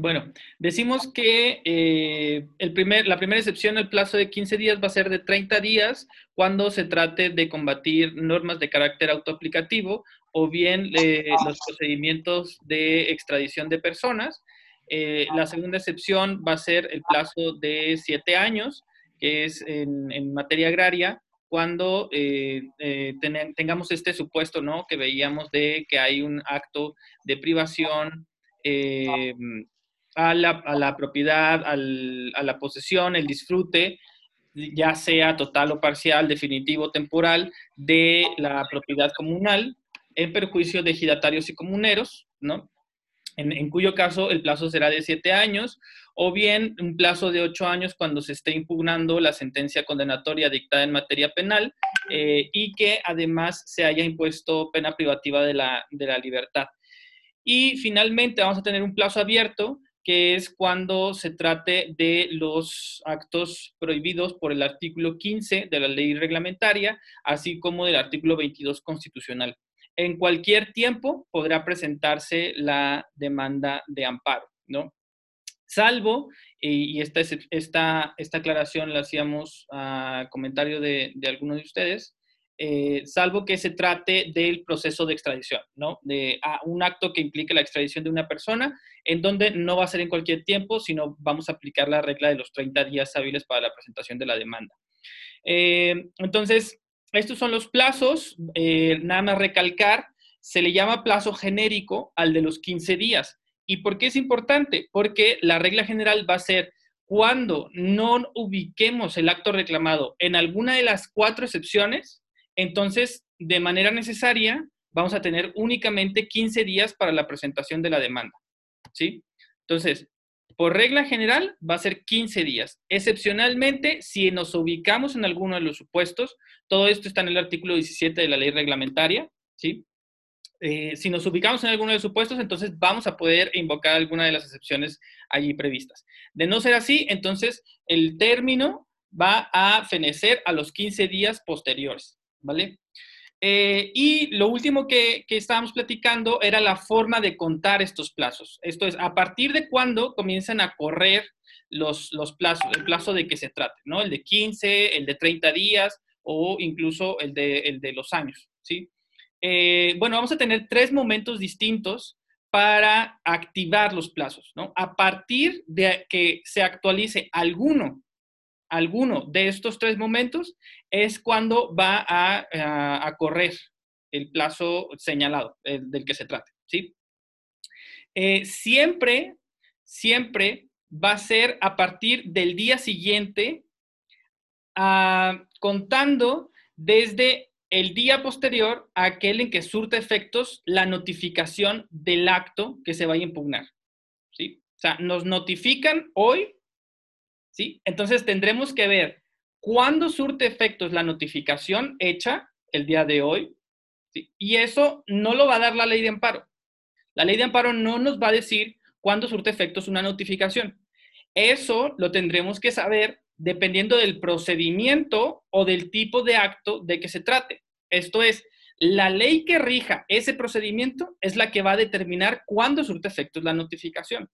Bueno, decimos que eh, el primer, la primera excepción, el plazo de 15 días va a ser de 30 días cuando se trate de combatir normas de carácter autoaplicativo o bien eh, los procedimientos de extradición de personas. Eh, la segunda excepción va a ser el plazo de 7 años, que es en, materia agraria, cuando tengamos este supuesto, ¿no? Que veíamos de que hay un acto de privación a la, propiedad, a la posesión, el disfrute, ya sea total o parcial, definitivo, temporal, de la propiedad comunal en perjuicio de ejidatarios y comuneros, ¿no? En, cuyo caso el plazo será de siete años, o bien un plazo de ocho años cuando se esté impugnando la sentencia condenatoria dictada en materia penal eh, y que además se haya impuesto pena privativa de la, de la libertad. Y finalmente vamos a tener un plazo abierto que es cuando se trate de los actos prohibidos por el artículo 15 de la ley reglamentaria, así como del artículo 22 constitucional. En cualquier tiempo podrá presentarse la demanda de amparo, ¿no? Salvo, y esta, esta, esta aclaración la hacíamos a comentario de, de algunos de ustedes, eh, salvo que se trate del proceso de extradición, ¿no? De un acto que implique la extradición de una persona, en donde no va a ser en cualquier tiempo, sino vamos a aplicar la regla de los 30 días hábiles para la presentación de la demanda. Eh, entonces, estos son los plazos, eh, nada más recalcar, se le llama plazo genérico al de los 15 días. ¿Y por qué es importante? Porque la regla general va a ser cuando no ubiquemos el acto reclamado en alguna de las cuatro excepciones, entonces, de manera necesaria, vamos a tener únicamente 15 días para la presentación de la demanda. ¿Sí? Entonces, por regla general, va a ser 15 días. Excepcionalmente, si nos ubicamos en alguno de los supuestos, todo esto está en el artículo 17 de la ley reglamentaria, ¿sí? Eh, si nos ubicamos en alguno de los supuestos, entonces vamos a poder invocar alguna de las excepciones allí previstas. De no ser así, entonces el término va a fenecer a los 15 días posteriores. ¿Vale? Eh, y lo último que, estábamos platicando era la forma de contar estos plazos. Esto es, a partir de cuándo comienzan a correr los, plazos, el plazo de que se trate, ¿no? El de 15, el de 30 días o incluso el de, de los años, ¿sí? Eh, bueno, vamos a tener tres momentos distintos para activar los plazos, ¿no? A partir de que se actualice alguno alguno de estos tres momentos es cuando va a, correr el plazo señalado del que se trate, ¿sí? Eh, siempre, siempre va a ser a partir del día siguiente, ah, contando desde el día posterior a aquel en que surte efectos la notificación del acto que se vaya a impugnar, ¿sí? O sea, nos notifican hoy ¿sí? Entonces tendremos que ver cuándo surte efectos la notificación hecha el día de hoy, y eso no lo va a dar la ley de amparo. La ley de amparo no nos va a decir cuándo surte efectos una notificación. Eso lo tendremos que saber dependiendo del procedimiento o del tipo de acto de que se trate. Esto es, la ley que rija ese procedimiento es la que va a determinar cuándo surte efectos la notificación.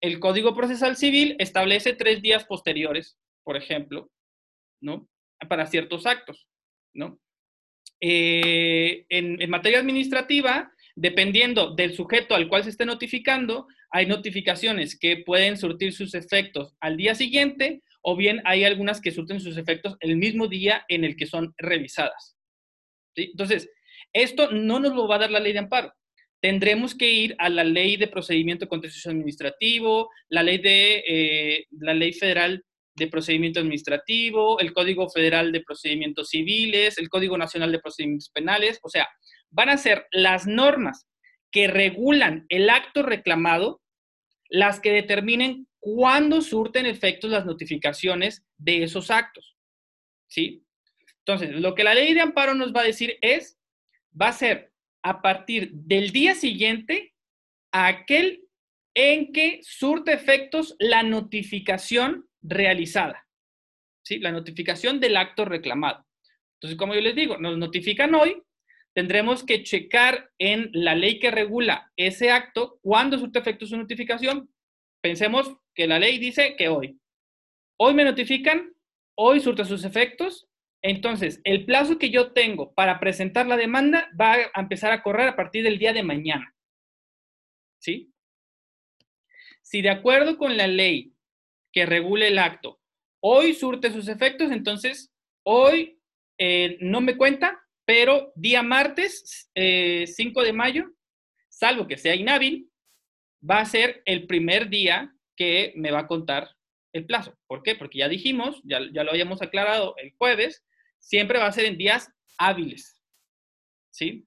El Código Procesal Civil establece tres días posteriores, por ejemplo. Para ciertos actos. Eh, en, materia administrativa, dependiendo del sujeto al cual se esté notificando, hay notificaciones que pueden surtir sus efectos al día siguiente o bien hay algunas que surten sus efectos el mismo día en el que son revisadas. Entonces, esto no nos lo va a dar la ley de amparo tendremos que ir a la ley de procedimiento contencioso administrativo, la ley de eh, la ley federal de procedimiento administrativo, el Código Federal de Procedimientos Civiles, el Código Nacional de Procedimientos Penales, o sea, van a ser las normas que regulan el acto reclamado las que determinen cuándo surten efectos las notificaciones de esos actos. ¿Sí? Entonces, lo que la ley de amparo nos va a decir es, va a ser a partir del día siguiente a aquel en que surte efectos la notificación realizada, ¿sí? La notificación del acto reclamado. Entonces, como yo les digo, nos notifican hoy, tendremos que checar en la ley que regula ese acto cuándo surte efecto su notificación. Pensemos que la ley dice que hoy. Hoy me notifican, hoy surte sus efectos. Entonces, el plazo que yo tengo para presentar la demanda va a empezar a correr a partir del día de mañana. ¿Sí? Si de acuerdo con la ley que regule el acto, hoy surte sus efectos, entonces hoy eh, no me cuenta, pero día martes 5 eh, de mayo, salvo que sea inhábil, va a ser el primer día que me va a contar el plazo. ¿Por qué? Porque ya dijimos, ya, ya lo habíamos aclarado el jueves, siempre va a ser en días hábiles. ¿Sí?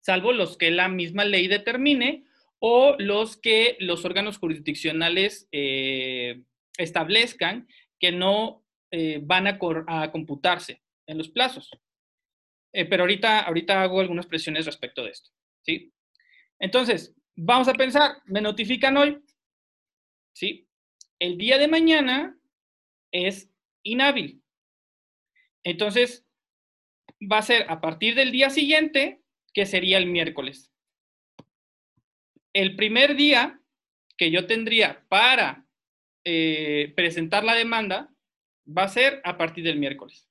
Salvo los que la misma ley determine o los que los órganos jurisdiccionales eh, establezcan que no eh, van a, computarse en los plazos. Eh, pero ahorita, ahorita hago algunas presiones respecto de esto. ¿sí? Entonces, vamos a pensar, me notifican hoy, ¿sí? El día de mañana es inhábil. Entonces, va a ser a partir del día siguiente, que sería el miércoles el primer día que yo tendría para eh, presentar la demanda va a ser a partir del miércoles.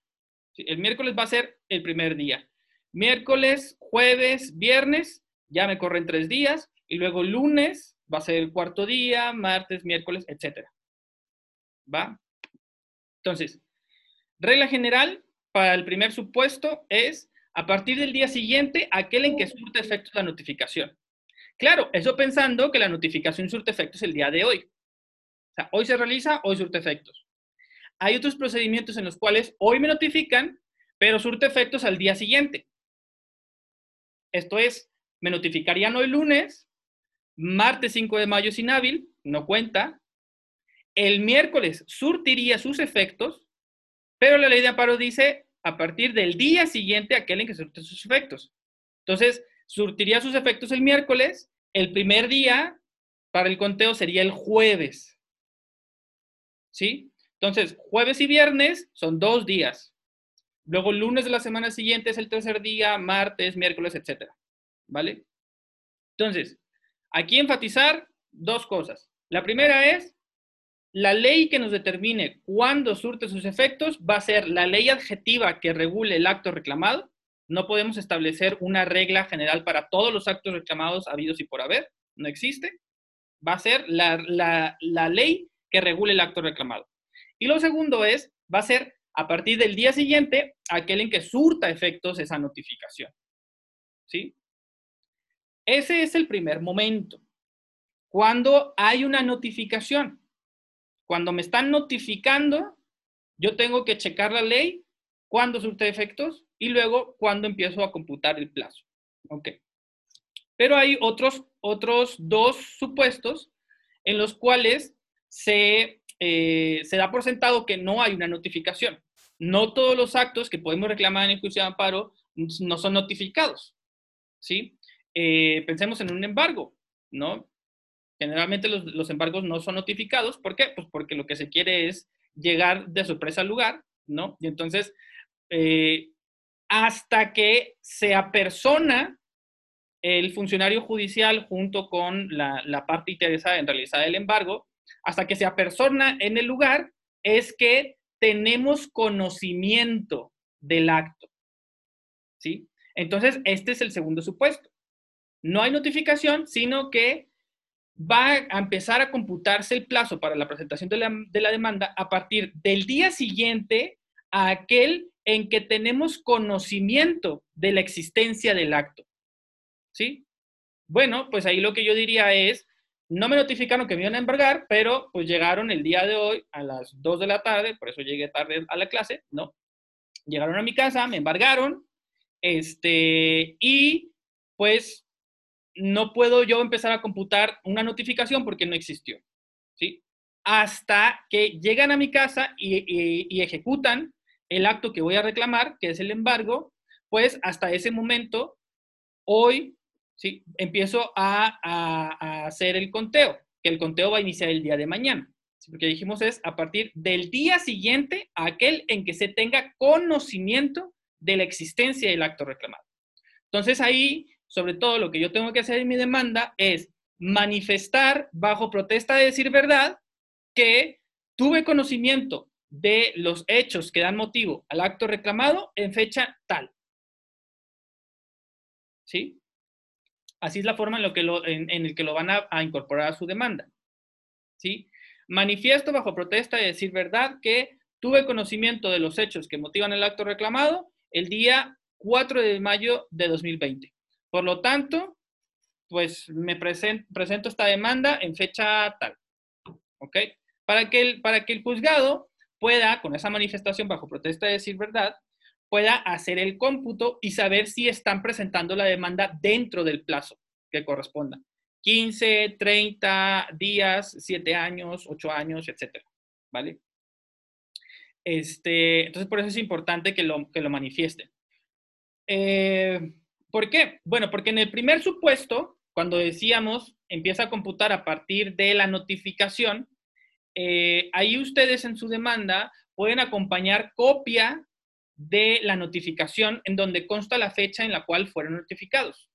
El miércoles va a ser el primer día. Miércoles, jueves, viernes, ya me corren tres días, y luego lunes va a ser el cuarto día, martes, miércoles, etc. ¿Va? Entonces, regla general para el primer supuesto es a partir del día siguiente, aquel en que surte efecto la notificación. Claro, eso pensando que la notificación surte efectos el día de hoy. O sea, hoy se realiza, hoy surte efectos. Hay otros procedimientos en los cuales hoy me notifican, pero surte efectos al día siguiente. Esto es, me notificarían hoy lunes, martes 5 de mayo sin hábil, no cuenta. El miércoles surtiría sus efectos, pero la ley de amparo dice a partir del día siguiente aquel en que surte sus efectos. Entonces, surtiría sus efectos el miércoles, el primer día para el conteo sería el jueves. ¿Sí? Entonces, jueves y viernes son dos días. Luego, lunes de la semana siguiente es el tercer día, martes, miércoles, etc. ¿Vale? Entonces, aquí enfatizar dos cosas. La primera es, la ley que nos determine cuándo surte sus efectos va a ser la ley adjetiva que regule el acto reclamado no podemos establecer una regla general para todos los actos reclamados habidos y por haber. No existe. Va a ser la, ley que regule el acto reclamado. Y lo segundo es, va a ser a partir del día siguiente aquel en que surta efectos esa notificación. ¿Sí? Ese es el primer momento. Cuando hay una notificación, cuando me están notificando, yo tengo que checar la ley, cuándo surte efectos y luego cuando empiezo a computar el plazo. Ok. Pero hay otros, otros dos supuestos en los cuales se, eh, se da por sentado que no hay una notificación. No todos los actos que podemos reclamar en el juicio de amparo no son notificados. ¿sí? Eh, pensemos en un embargo, ¿no? Generalmente los, los, embargos no son notificados. ¿Por qué? Pues porque lo que se quiere es llegar de sorpresa al lugar, ¿no? Y entonces eh, hasta que se apersona el funcionario judicial junto con la, parte interesada en realizar el embargo, hasta que se apersona en el lugar, es que tenemos conocimiento del acto. ¿Sí? Entonces, este es el segundo supuesto. No hay notificación, sino que va a empezar a computarse el plazo para la presentación de la, de la demanda a partir del día siguiente a aquel en que tenemos conocimiento de la existencia del acto. ¿Sí? Bueno, pues ahí lo que yo diría es, no me notificaron que me iban a embargar, pero pues llegaron el día de hoy a las 2 de la tarde, por eso llegué tarde a la clase, ¿no? Llegaron a mi casa, me embargaron, este, y pues no puedo yo empezar a computar una notificación porque no existió, ¿sí? Hasta que llegan a mi casa y ejecutan el acto que voy a reclamar, que es el embargo, pues hasta ese momento, hoy, ¿sí? empiezo a, hacer el conteo, que el conteo va a iniciar el día de mañana. Porque dijimos es a partir del día siguiente aquel en que se tenga conocimiento de la existencia del acto reclamado. Entonces ahí, sobre todo lo que yo tengo que hacer en mi demanda es manifestar bajo protesta de decir verdad que tuve conocimiento de los hechos que dan motivo al acto reclamado en fecha tal. ¿Sí? Así es la forma en, lo que lo, en, el que lo van a, incorporar a su demanda. ¿Sí? Manifiesto bajo protesta de decir verdad que tuve conocimiento de los hechos que motivan el acto reclamado el día 4 de mayo de 2020. Por lo tanto, pues me presento esta demanda en fecha tal. ¿Ok? Para que, el, para que el juzgado pueda, con esa manifestación bajo protesta de decir verdad, pueda hacer el cómputo y saber si están presentando la demanda dentro del plazo que corresponda. 15, 30 días, 7 años, 8 años, etcétera. ¿Vale? Este, entonces, por eso es importante que lo, que lo manifiesten. Eh, ¿Por qué? Bueno, porque en el primer supuesto, cuando decíamos empieza a computar a partir de la notificación, eh, ahí ustedes en su demanda pueden acompañar copia de la notificación en donde consta la fecha en la cual fueron notificados.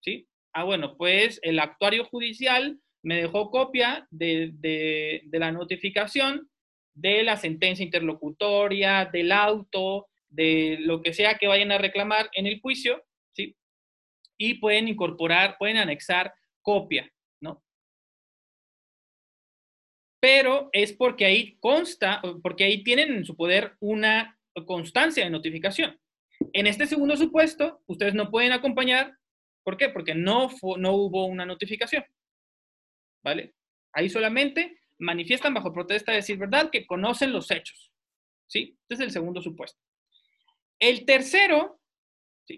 ¿Sí? Ah, bueno, pues el actuario judicial me dejó copia de, de la notificación, de la sentencia interlocutoria, del auto, de lo que sea que vayan a reclamar en el juicio, ¿sí? Y pueden incorporar, pueden anexar copia, ¿no? Pero es porque ahí consta, porque ahí tienen en su poder una constancia de notificación. En este segundo supuesto, ustedes no pueden acompañar, ¿por qué? Porque no, no hubo una notificación, ¿vale? Ahí solamente manifiestan bajo protesta de decir verdad que conocen los hechos, ¿sí? Este es el segundo supuesto. El tercero,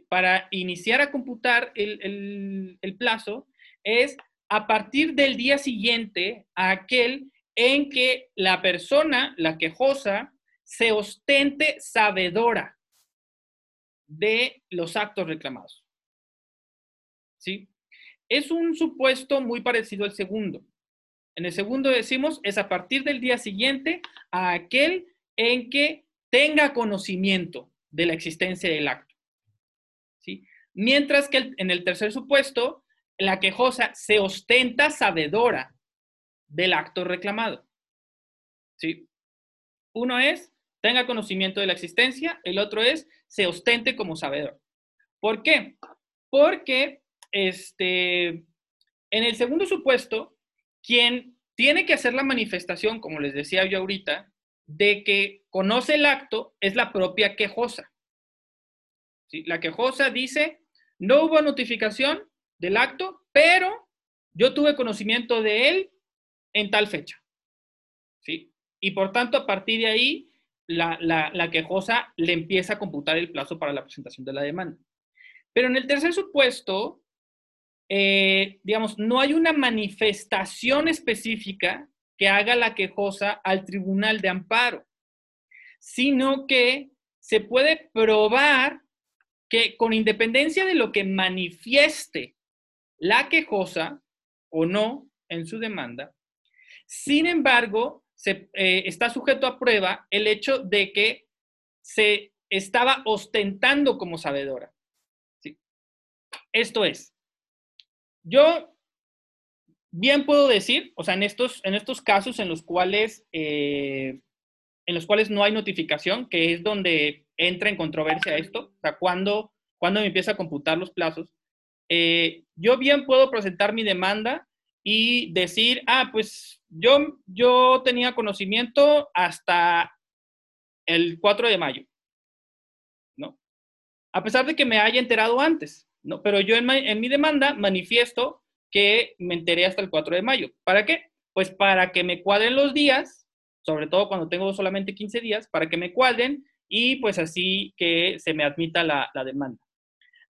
para iniciar a computar el, plazo, es a partir del día siguiente a aquel en que la persona, la quejosa, se ostente sabedora de los actos reclamados. ¿Sí? Es un supuesto muy parecido al segundo. En el segundo decimos es a partir del día siguiente a aquel en que tenga conocimiento de la existencia del acto. ¿sí? Mientras que en el tercer supuesto, la quejosa se ostenta sabedora del acto reclamado. ¿sí? Uno es, tenga conocimiento de la existencia, el otro es, se ostente como sabedor. ¿Por qué? Porque este, en el segundo supuesto, quien tiene que hacer la manifestación, como les decía yo ahorita, de que conoce el acto es la propia quejosa. ¿Sí? La quejosa dice, no hubo notificación del acto, pero yo tuve conocimiento de él en tal fecha. ¿Sí? Y por tanto, a partir de ahí, la, la, quejosa le empieza a computar el plazo para la presentación de la demanda. Pero en el tercer supuesto, eh, digamos, no hay una manifestación específica que haga la quejosa al tribunal de amparo, sino que se puede probar que con independencia de lo que manifieste la quejosa o no en su demanda, sin embargo, se, eh, está sujeto a prueba el hecho de que se estaba ostentando como sabedora. Esto es, yo bien puedo decir, o sea, en estos, en estos casos en los cuales, eh, en los cuales no hay notificación, que es donde entra en controversia esto, o sea, cuando, cuando me empieza a computar los plazos, eh, yo bien puedo presentar mi demanda y decir, ah, pues yo, yo tenía conocimiento hasta el 4 de mayo, ¿no? A pesar de que me haya enterado antes, ¿no? Pero yo en, en mi demanda manifiesto que me enteré hasta el 4 de mayo. ¿Para qué? Pues para que me cuadren los días, sobre todo cuando tengo solamente 15 días, para que me cuadren y pues así que se me admita la, demanda.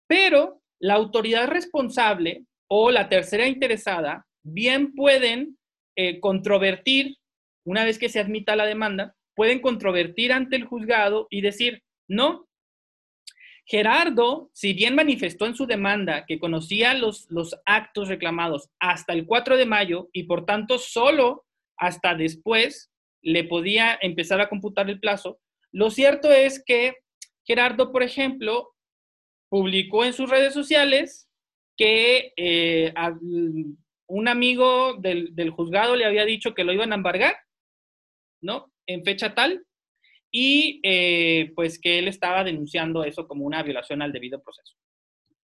Pero la autoridad responsable o la tercera interesada bien pueden eh, controvertir, una vez que se admita la demanda, pueden controvertir ante el juzgado y decir, no, Gerardo, si bien manifestó en su demanda que conocía los, los actos reclamados hasta el 4 de mayo y por tanto solo hasta después le podía empezar a computar el plazo, lo cierto es que Gerardo, por ejemplo, publicó en sus redes sociales que eh, un amigo del, del, juzgado le había dicho que lo iban a embargar, ¿no? En fecha tal, y eh, pues que él estaba denunciando eso como una violación al debido proceso,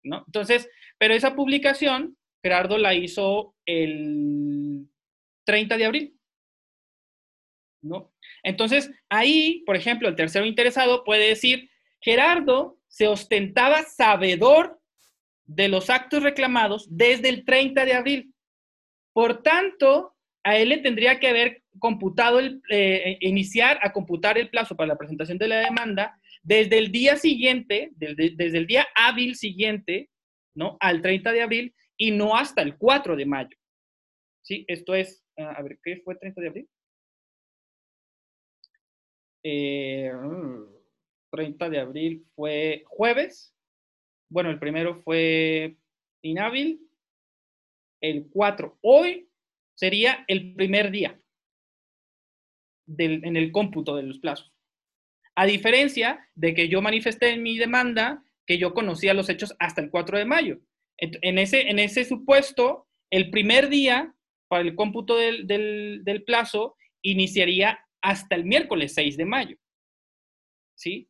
¿no? Entonces, pero esa publicación, Gerardo la hizo el 30 de abril, ¿no? Entonces, ahí, por ejemplo, el tercero interesado puede decir, Gerardo se ostentaba sabedor de los actos reclamados desde el 30 de abril. Por tanto, a él le tendría que haber computado el, eh, iniciar a computar el plazo para la presentación de la demanda desde el día siguiente, desde, el día hábil siguiente, ¿no? Al 30 de abril y no hasta el 4 de mayo. ¿Sí? Esto es, ah, a ver, ¿qué fue 30 de abril? Eh, 30 de abril fue jueves. Bueno, el primero fue inhábil. El 4, hoy sería el primer día en el cómputo de los plazos. A diferencia de que yo manifesté en mi demanda que yo conocía los hechos hasta el 4 de mayo. En ese, en ese supuesto, el primer día para el cómputo del, del plazo iniciaría hasta el miércoles 6 de mayo. ¿Sí?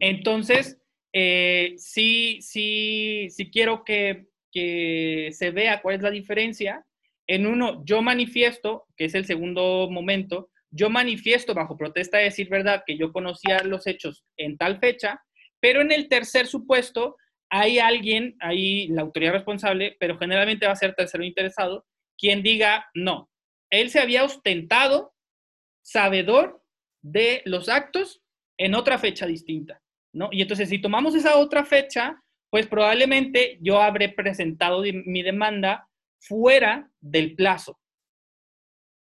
Entonces, eh, sí, sí, sí quiero que, que se vea cuál es la diferencia. En uno, yo manifiesto, que es el segundo momento, yo manifiesto bajo protesta de decir verdad que yo conocía los hechos en tal fecha, pero en el tercer supuesto hay alguien, hay la autoridad responsable, pero generalmente va a ser tercero interesado, quien diga, no, él se había ostentado sabedor de los actos en otra fecha distinta, ¿no? Y entonces, si tomamos esa otra fecha, pues probablemente yo habré presentado mi demanda fuera del plazo,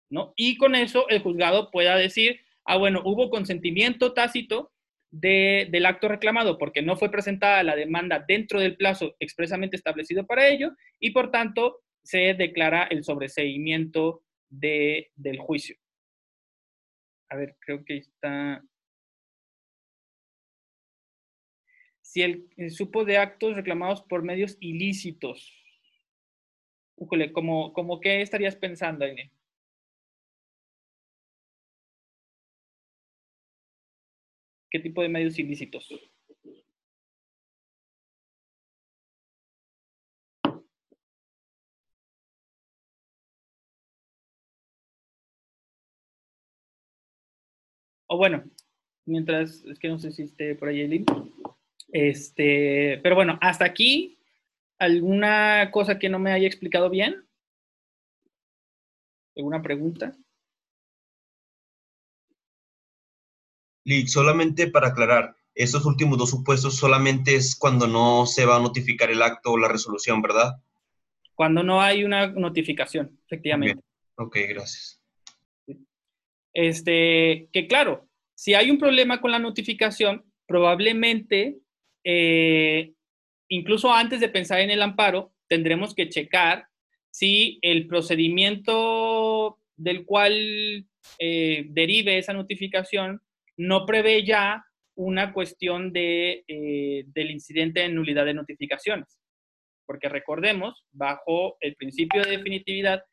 ¿no? Y con eso el juzgado pueda decir, ah, bueno, hubo consentimiento tácito del acto reclamado porque no fue presentada la demanda dentro del plazo expresamente establecido para ello y por tanto se declara el sobreseimiento de, del juicio a ver, creo que está... Si el, supo de actos reclamados por medios ilícitos. ¿Cómo, como qué estarías pensando, Aine? ¿Qué tipo de medios ilícitos? o bueno, mientras, es que no sé si esté por ahí el Este, pero bueno, hasta aquí, ¿alguna cosa que no me haya explicado bien? ¿Alguna pregunta? Lick, solamente para aclarar, esos últimos dos supuestos solamente es cuando no se va a notificar el acto o la resolución, ¿verdad? Cuando no hay una notificación, efectivamente. Ok, gracias. Este, que claro, si hay un problema con la notificación, probablemente, eh, incluso antes de pensar en el amparo, tendremos que checar si el procedimiento del cual eh, derive esa notificación no prevé ya una cuestión de, eh, del incidente de nulidad de notificaciones. Porque recordemos, bajo el principio de definitividad,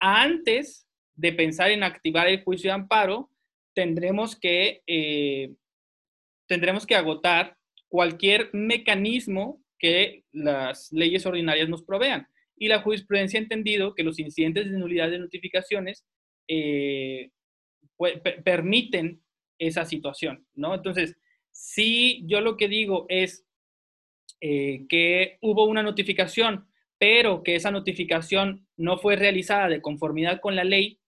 antes de pensar en activar el juicio de amparo, tendremos que, eh, tendremos que agotar cualquier mecanismo que las leyes ordinarias nos provean. Y la jurisprudencia ha entendido que los incidentes de nulidad de notificaciones eh, permiten esa situación, ¿no? Entonces, si yo lo que digo es eh, que hubo una notificación, pero que esa notificación no fue realizada de conformidad con la ley,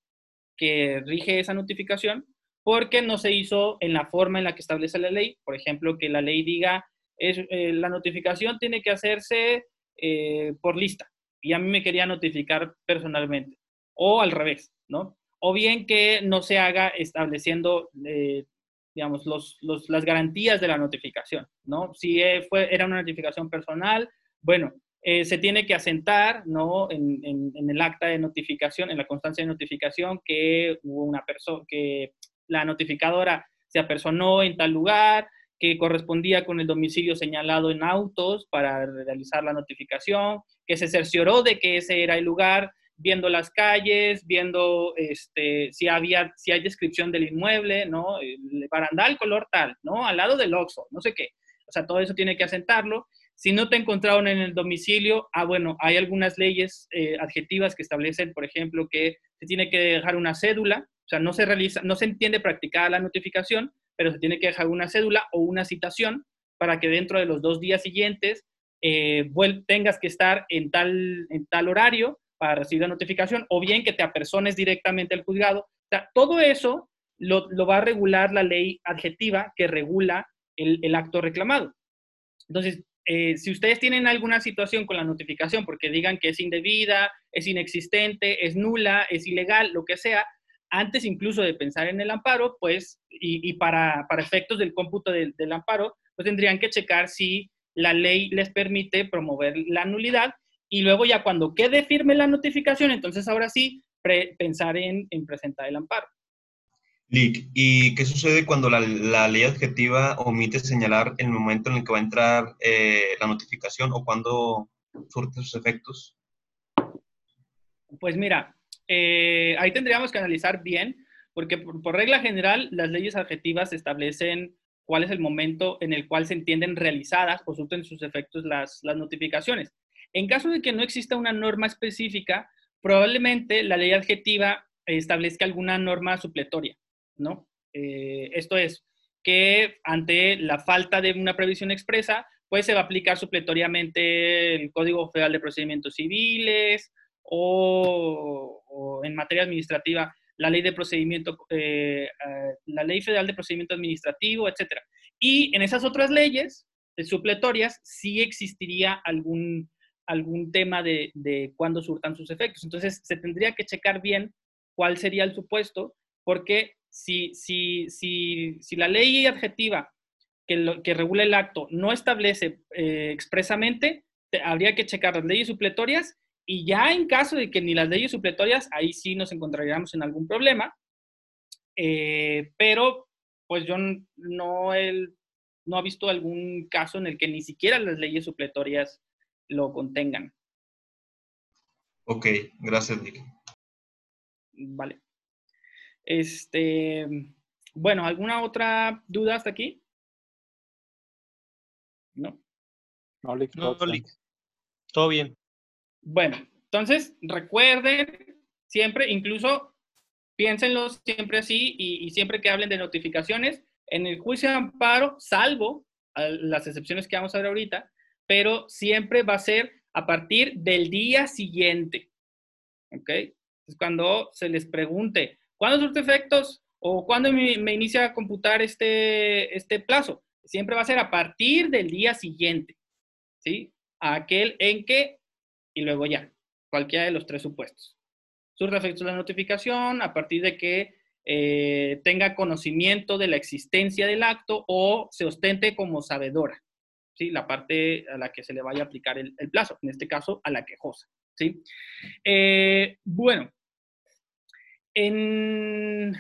que rige esa notificación porque no se hizo en la forma en la que establece la ley. Por ejemplo, que la ley diga, es, eh, la notificación tiene que hacerse eh, por lista y a mí me quería notificar personalmente. O al revés, ¿no? O bien que no se haga estableciendo, eh, digamos, los, las garantías de la notificación, ¿no? Si fue, era una notificación personal, bueno, se tiene que asentar ¿no? En, el acta de notificación, en la constancia de notificación, que una persona, que la notificadora se apersonó en tal lugar, que correspondía con el domicilio señalado en autos para realizar la notificación, que se cercioró de que ese era el lugar, viendo las calles, viendo este, si, había, si hay descripción del inmueble, ¿no? El barandal color tal, ¿no? Al lado del Oxxo, no sé qué. O sea, todo eso tiene que asentarlo. Si no te encontraron en el domicilio, ah, bueno, hay algunas leyes eh, adjetivas que establecen, por ejemplo, que se tiene que dejar una cédula, o sea, no se realiza, no se entiende practicada la notificación, pero se tiene que dejar una cédula o una citación para que dentro de los dos días siguientes eh, tengas que estar en tal, en tal horario para recibir la notificación, o bien que te apersones directamente al juzgado. Todo eso lo, va a regular la ley adjetiva que regula el, acto reclamado. Entonces, eh, si ustedes tienen alguna situación con la notificación porque digan que es indebida, es inexistente, es nula, es ilegal, lo que sea, antes incluso de pensar en el amparo, pues, y, para, efectos del cómputo del, amparo, pues tendrían que checar si la ley les permite promover la nulidad y luego ya cuando quede firme la notificación, entonces ahora sí pensar en, presentar el amparo. Lick, ¿y qué sucede cuando la, ley adjetiva omite señalar el momento en el que va a entrar eh, la notificación o cuando surte sus efectos? Pues mira, eh, ahí tendríamos que analizar bien, porque por, regla general las leyes adjetivas establecen cuál es el momento en el cual se entienden realizadas o surten sus efectos las, las notificaciones. En caso de que no exista una norma específica, probablemente la ley adjetiva establezca alguna norma supletoria, ¿no? Eh, esto es, que ante la falta de una previsión expresa, pues se va a aplicar supletoriamente el Código Federal de Procedimientos Civiles o, en materia administrativa la ley de procedimiento, eh, eh, la ley federal de procedimiento administrativo, etcétera. Y en esas otras leyes supletorias sí existiría algún, algún tema de, de cuándo surtan sus efectos. Entonces, se tendría que checar bien cuál sería el supuesto, porque si, si, si, si la ley adjetiva que, que regula el acto no establece eh, expresamente, habría que checar las leyes supletorias y ya en caso de que ni las leyes supletorias, ahí sí nos encontraríamos en algún problema. Eh, pero pues yo no he, no he visto algún caso en el que ni siquiera las leyes supletorias lo contengan. Ok, gracias, Nick. Vale. Este, bueno, ¿alguna otra duda hasta aquí? No. No, Lick, no, todo bien. Bueno, entonces recuerden siempre, incluso piénsenlo siempre así y, siempre que hablen de notificaciones, en el juicio de amparo, salvo las excepciones que vamos a ver ahorita, pero siempre va a ser a partir del día siguiente. ¿Ok? Es cuando se les pregunte, ¿cuándo surte efectos o cuándo me, inicia a computar este, este plazo? Siempre va a ser a partir del día siguiente. ¿Sí? Aquel en que y luego ya, cualquiera de los tres supuestos. Surge efectos de la notificación a partir de que eh, tenga conocimiento de la existencia del acto o se ostente como sabedora, ¿sí? la parte a la que se le vaya a aplicar el, plazo, en este caso a la quejosa. ¿sí? Eh, bueno, en,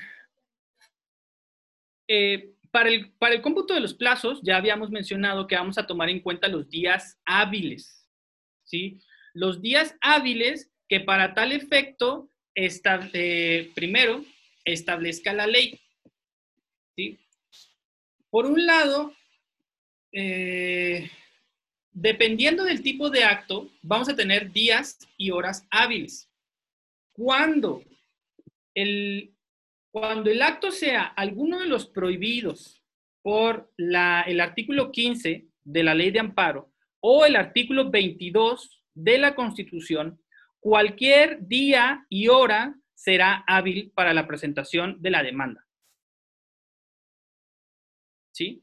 eh, para, el, para el cómputo de los plazos ya habíamos mencionado que vamos a tomar en cuenta los días hábiles. ¿sí? Los días hábiles que para tal efecto, eh, primero, establezca la ley. ¿sí? Por un lado, eh, dependiendo del tipo de acto, vamos a tener días y horas hábiles. Cuando el, cuando el acto sea alguno de los prohibidos por el artículo 15 de la ley de amparo o el artículo 22 de la Constitución, cualquier día y hora será hábil para la presentación de la demanda. ¿Sí?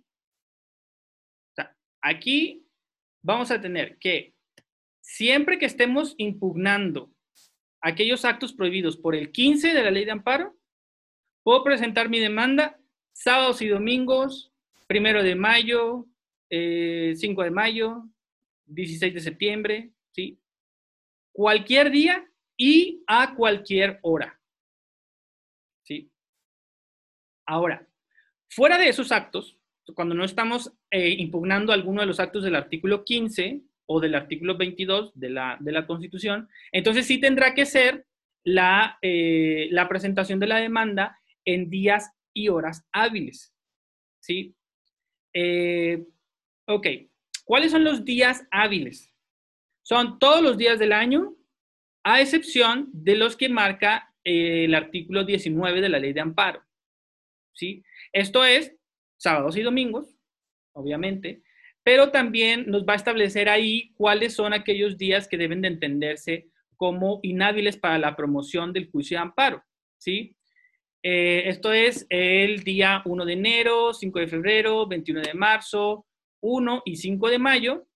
aquí vamos a tener que siempre que estemos impugnando aquellos actos prohibidos por el 15 de la ley de amparo, puedo presentar mi demanda sábados y domingos, primero de mayo, 5 eh, de mayo, 16 de septiembre, ¿sí? Cualquier día y a cualquier hora. ¿Sí? Ahora, fuera de esos actos, cuando no estamos eh, impugnando alguno de los actos del artículo 15 o del artículo 22 de la, de la Constitución, entonces sí tendrá que ser la, eh, la presentación de la demanda en días y horas hábiles. ¿Sí? Eh, ok. ¿Cuáles son los días hábiles? Son todos los días del año, a excepción de los que marca eh, el artículo 19 de la ley de amparo. ¿Sí? Esto es sábados y domingos, obviamente, pero también nos va a establecer ahí cuáles son aquellos días que deben de entenderse como inhábiles para la promoción del juicio de amparo. ¿sí? Eh, esto es el día 1 de enero, 5 de febrero, 21 de marzo, 1 y 5 de mayo,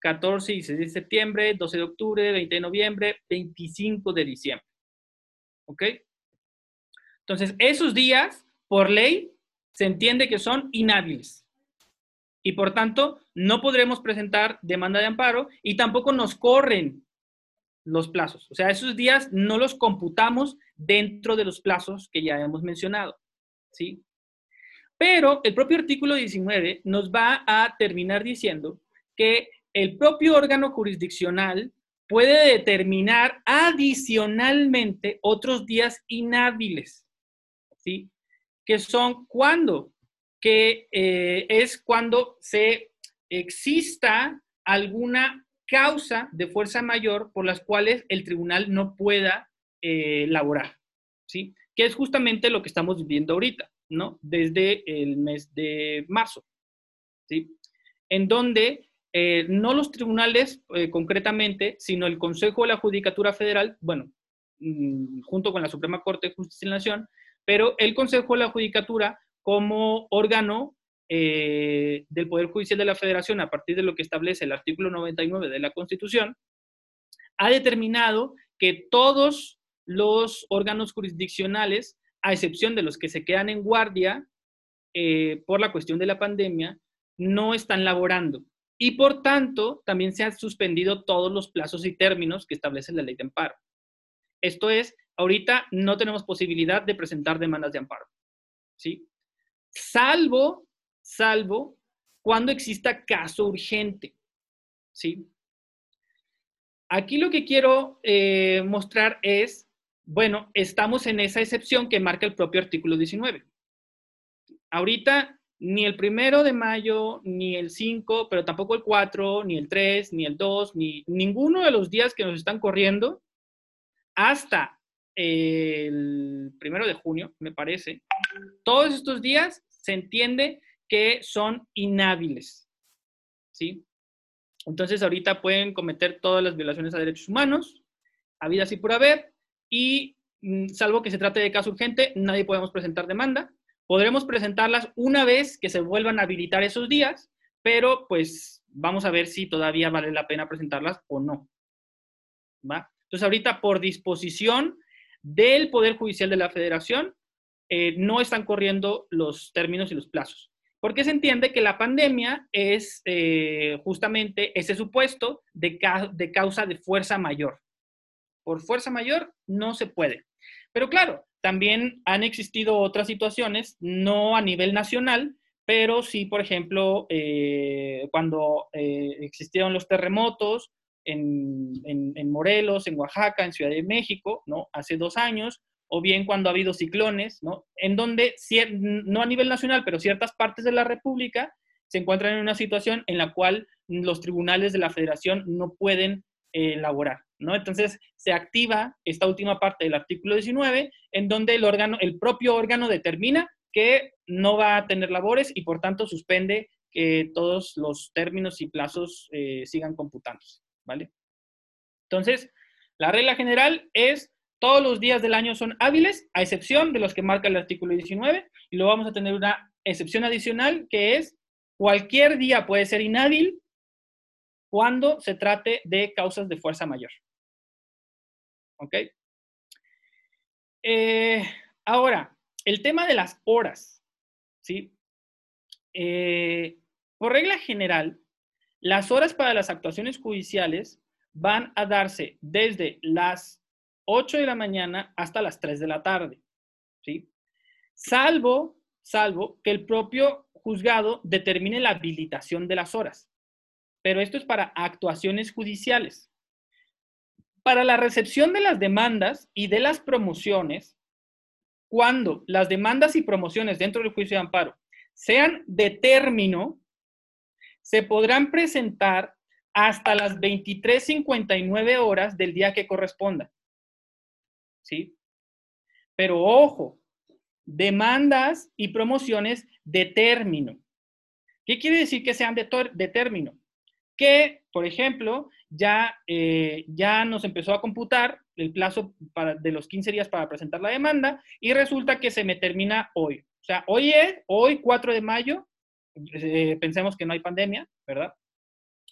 14 y 16 de septiembre, 12 de octubre, 20 de noviembre, 25 de diciembre. ¿Ok? Entonces, esos días, por ley, se entiende que son inhábiles. Y por tanto, no podremos presentar demanda de amparo y tampoco nos corren los plazos. O sea, esos días no los computamos dentro de los plazos que ya hemos mencionado. ¿sí? Pero el propio artículo 19 nos va a terminar diciendo que el propio órgano jurisdiccional puede determinar adicionalmente otros días inhábiles, ¿sí? Que son cuando, que eh, es cuando se exista alguna causa de fuerza mayor por las cuales el tribunal no pueda eh, laborar, ¿sí? Que es justamente lo que estamos viviendo ahorita, ¿no? Desde el mes de marzo, ¿sí? En donde eh, no los tribunales eh, concretamente, sino el Consejo de la Judicatura Federal, bueno, mm, junto con la Suprema Corte de Justicia de Nación, pero el Consejo de la Judicatura como órgano eh, del Poder Judicial de la Federación, a partir de lo que establece el artículo 99 de la Constitución, ha determinado que todos los órganos jurisdiccionales, a excepción de los que se quedan en guardia por la cuestión de la pandemia, no están laborando. Y por tanto, también se han suspendido todos los plazos y términos que establece la ley de amparo. Esto es, ahorita no tenemos posibilidad de presentar demandas de amparo. ¿sí? Salvo salvo cuando exista caso urgente. ¿Sí? Aquí lo que quiero eh, mostrar es, bueno, estamos en esa excepción que marca el propio artículo 19. Ahorita ni el primero de mayo, ni el 5, pero tampoco el 4, ni el 3, ni el 2, ni ninguno de los días que nos están corriendo, hasta el primero de junio, me parece, todos estos días se entiende que son inhábiles. ¿Sí? Entonces, ahorita pueden cometer todas las violaciones a derechos humanos, habidas así por haber, y mm, salvo que se trate de caso urgente, nadie podemos presentar demanda. Podremos presentarlas una vez que se vuelvan a habilitar esos días, pero pues vamos a ver si todavía vale la pena presentarlas o no. ¿Va? Entonces, ahorita por disposición del Poder Judicial de la Federación, eh, no están corriendo los términos y los plazos. Porque se entiende que la pandemia es eh, justamente ese supuesto de, de causa de fuerza mayor. Por fuerza mayor no se puede. Pero claro, también han existido otras situaciones, no a nivel nacional, pero sí, por ejemplo, eh, cuando eh, existieron los terremotos en, Morelos, en Oaxaca, en Ciudad de México, ¿no? Hace dos años, o bien cuando ha habido ciclones, ¿no? En donde, no a nivel nacional, pero ciertas partes de la República se encuentran en una situación en la cual los tribunales de la federación no pueden eh, elaborar, ¿no? Entonces, se activa esta última parte del artículo 19, en donde el órgano, el propio órgano determina que no va a tener labores y por tanto suspende que todos los términos y plazos eh, sigan computándose, ¿vale? Entonces, la regla general es todos los días del año son hábiles, a excepción de los que marca el artículo 19, y luego vamos a tener una excepción adicional que es cualquier día puede ser inhábil cuando se trate de causas de fuerza mayor. ¿Ok? Eh, ahora, el tema de las horas, ¿sí? Eh, por regla general, las horas para las actuaciones judiciales van a darse desde las 8 de la mañana hasta las 3 de la tarde, ¿sí? Salvo, salvo que el propio juzgado determine la habilitación de las horas, pero esto es para actuaciones judiciales. Para la recepción de las demandas y de las promociones, cuando las demandas y promociones dentro del juicio de amparo sean de término, se podrán presentar hasta las 23.59 horas del día que corresponda. ¿Sí? Pero ojo, demandas y promociones de término. ¿Qué quiere decir que sean de, término? Que, por ejemplo, ya, eh, ya nos empezó a computar el plazo para, de los 15 días para presentar la demanda y resulta que se me termina hoy. O sea, hoy es, hoy 4 de mayo, eh, pensemos que no hay pandemia, ¿verdad?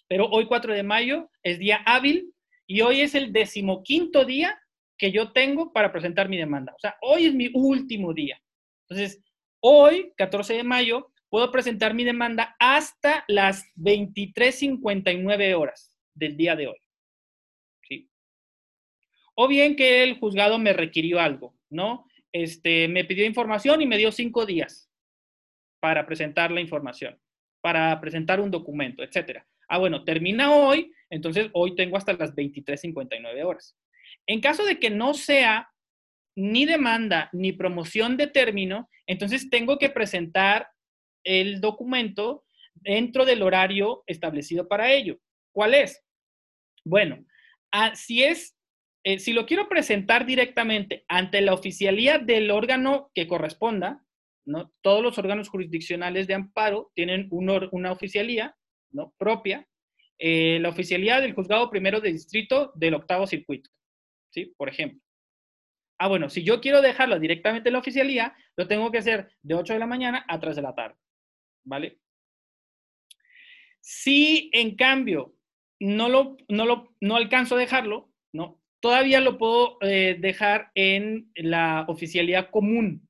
Pero hoy 4 de mayo es día hábil y hoy es el decimoquinto día que yo tengo para presentar mi demanda. O sea, hoy es mi último día. Entonces, hoy, 14 de mayo, puedo presentar mi demanda hasta las 23.59 horas del día de hoy. ¿Sí? O bien que el juzgado me requirió algo, ¿no? Este, me pidió información y me dio cinco días para presentar la información, para presentar un documento, etcétera. Ah, bueno, termina hoy, entonces hoy tengo hasta las 23.59 horas. En caso de que no sea ni demanda ni promoción de término, entonces tengo que presentar el documento dentro del horario establecido para ello. ¿Cuál es? Bueno, si es, eh, si lo quiero presentar directamente ante la oficialía del órgano que corresponda, ¿no? Todos los órganos jurisdiccionales de amparo tienen una oficialía. Propia. Eh, la oficialía del juzgado primero de distrito del octavo circuito, ¿sí? Por ejemplo. Ah, bueno, si yo quiero dejarlo directamente en la oficialía, lo tengo que hacer de 8 de la mañana a 3 de la tarde. ¿Vale? Si en cambio no lo, no lo no alcanzo a dejarlo, ¿no? Todavía lo puedo eh, dejar en la oficialía común.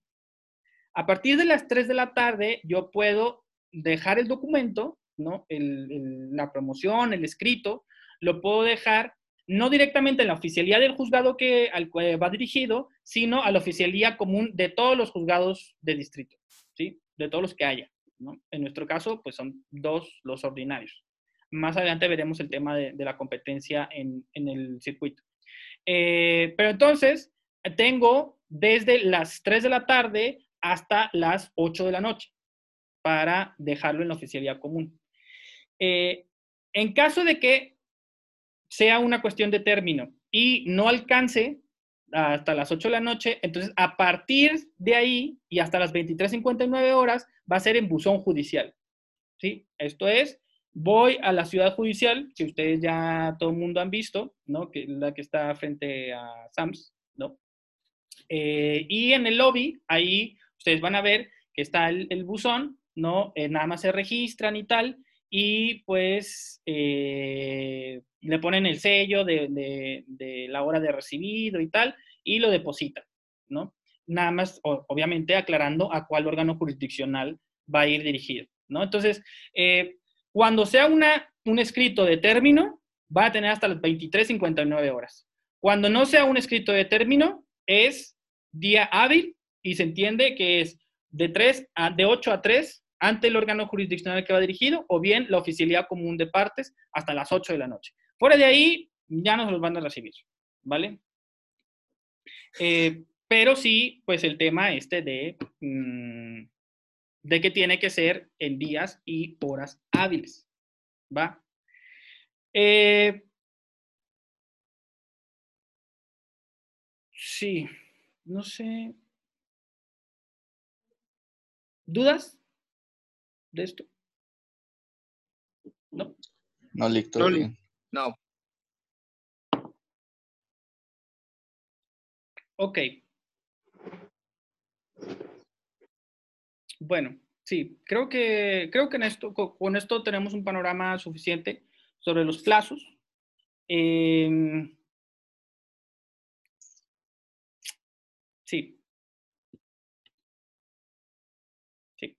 A partir de las 3 de la tarde, yo puedo dejar el documento, ¿no? la promoción, el escrito, lo puedo dejar no directamente en la oficialía del juzgado que, al que va dirigido, sino a la oficialía común de todos los juzgados de distrito, ¿sí? De todos los que haya, ¿no? En nuestro caso, pues son dos los ordinarios. Más adelante veremos el tema de, la competencia en, el circuito. Eh, pero entonces, tengo desde las 3 de la tarde hasta las 8 de la noche para dejarlo en la oficialía común. Eh, en caso de que sea una cuestión de término y no alcance hasta las 8 de la noche, entonces a partir de ahí y hasta las 23.59 horas va a ser en buzón judicial. ¿Sí? Esto es, voy a la ciudad judicial, que ustedes ya todo el mundo han visto, ¿no? Que la que está frente a SAMS, ¿no? Eh, y en el lobby, ahí ustedes van a ver que está el, buzón, ¿no? Eh, nada más se registran y tal, y pues eh, le ponen el sello de, la hora de recibido y tal, y lo depositan, ¿no? Nada más, obviamente, aclarando a cuál órgano jurisdiccional va a ir dirigido, ¿no? Entonces, eh, cuando sea una, un escrito de término, va a tener hasta las 23.59 horas. Cuando no sea un escrito de término, es día hábil y se entiende que es de, 3 a, de 8 a 3 ante el órgano jurisdiccional que va dirigido o bien la oficialidad común de partes hasta las 8 de la noche. Fuera de ahí, ya no se los van a recibir, ¿vale? Eh, pero sí, pues el tema este de, mm, de que tiene que ser en días y horas hábiles, ¿va? Eh, sí, no sé. ¿Dudas de esto? No. No, Lictor. No, no. Ok. Bueno, sí, creo que, creo que en esto, con esto tenemos un panorama suficiente sobre los plazos. Em, sí. Sí.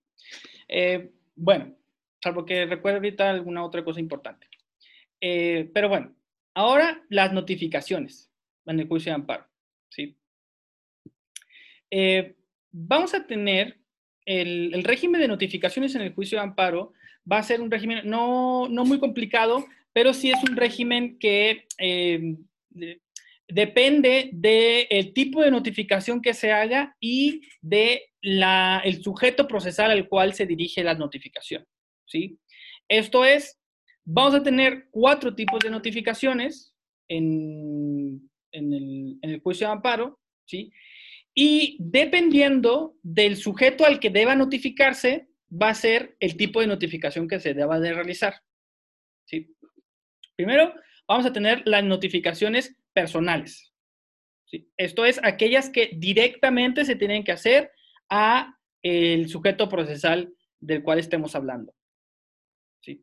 Eh, bueno, salvo que recuerde ahorita alguna otra cosa importante. Eh, pero bueno, ahora las notificaciones en el juicio de amparo. ¿sí? Eh, vamos a tener el, régimen de notificaciones en el juicio de amparo va a ser un régimen no, muy complicado, pero sí es un régimen que eh, depende del tipo de notificación que se haga y del el sujeto procesal al cual se dirige la notificación. ¿sí? Esto es, vamos a tener cuatro tipos de notificaciones en, el, en el juicio de amparo, ¿sí? Y dependiendo del sujeto al que deba notificarse, va a ser el tipo de notificación que se deba de realizar. ¿sí? Primero, vamos a tener las notificaciones personales. Esto es aquellas que directamente se tienen que hacer a el sujeto procesal del cual estemos hablando. ¿sí?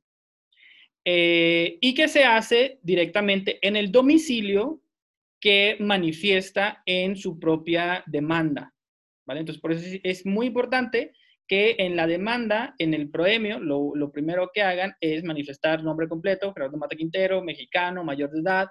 Eh, y que se hace directamente en el domicilio que manifiesta en su propia demanda. ¿vale? Entonces, por eso es muy importante que en la demanda, en el proemio, lo, primero que hagan es manifestar nombre completo, Gerardo Mata Quintero, mexicano, mayor de edad,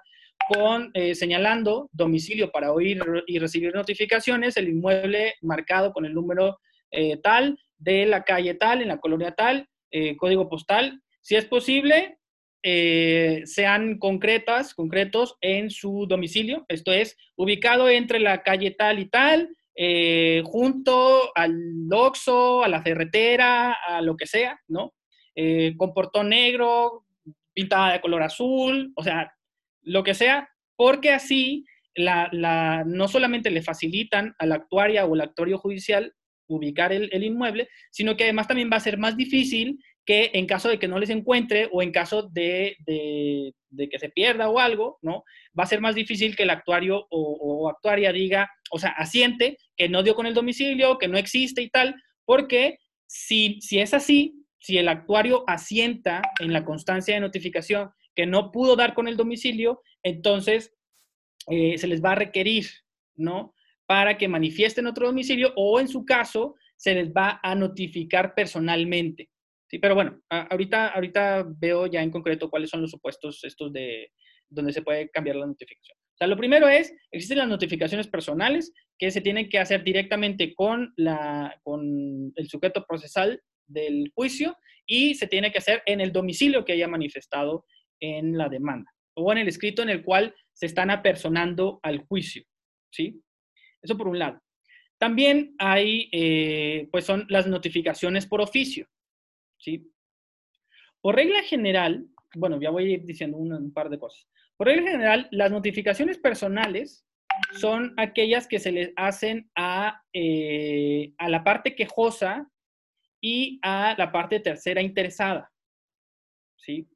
con, eh, señalando domicilio para oír y recibir notificaciones, el inmueble marcado con el número eh, tal, de la calle tal, en la colonia tal, eh, código postal. Si es posible, eh, sean concretas, concretos en su domicilio, esto es, ubicado entre la calle tal y tal, eh, junto al Oxxo, a la ferretera, a lo que sea, ¿no? Eh, con portón negro, pintada de color azul, o sea, lo que sea, porque así la, no solamente le facilitan a la actuaria o al actuario judicial ubicar el, el, inmueble, sino que además también va a ser más difícil que en caso de que no les encuentre o en caso de, que se pierda o algo, ¿no? Va a ser más difícil que el actuario o, actuaria diga, o sea, asiente que no dio con el domicilio, que no existe y tal, porque si, si es así, si el actuario asienta en la constancia de notificación que no pudo dar con el domicilio, entonces eh, se les va a requerir, ¿no? Para que manifiesten otro domicilio o en su caso se les va a notificar personalmente. Sí, pero bueno, ahorita, ahorita veo ya en concreto cuáles son los supuestos estos de donde se puede cambiar la notificación. O sea, lo primero es, existen las notificaciones personales que se tienen que hacer directamente con, la, con el sujeto procesal del juicio y se tiene que hacer en el domicilio que haya manifestado en la demanda o en el escrito en el cual se están apersonando al juicio. ¿sí? Eso por un lado. También hay, eh, pues son las notificaciones por oficio. Por regla general, bueno, ya voy a ir diciendo un, par de cosas. Por regla general, las notificaciones personales son aquellas que se les hacen a, eh, a la parte quejosa y a la parte tercera interesada. ¿Sí?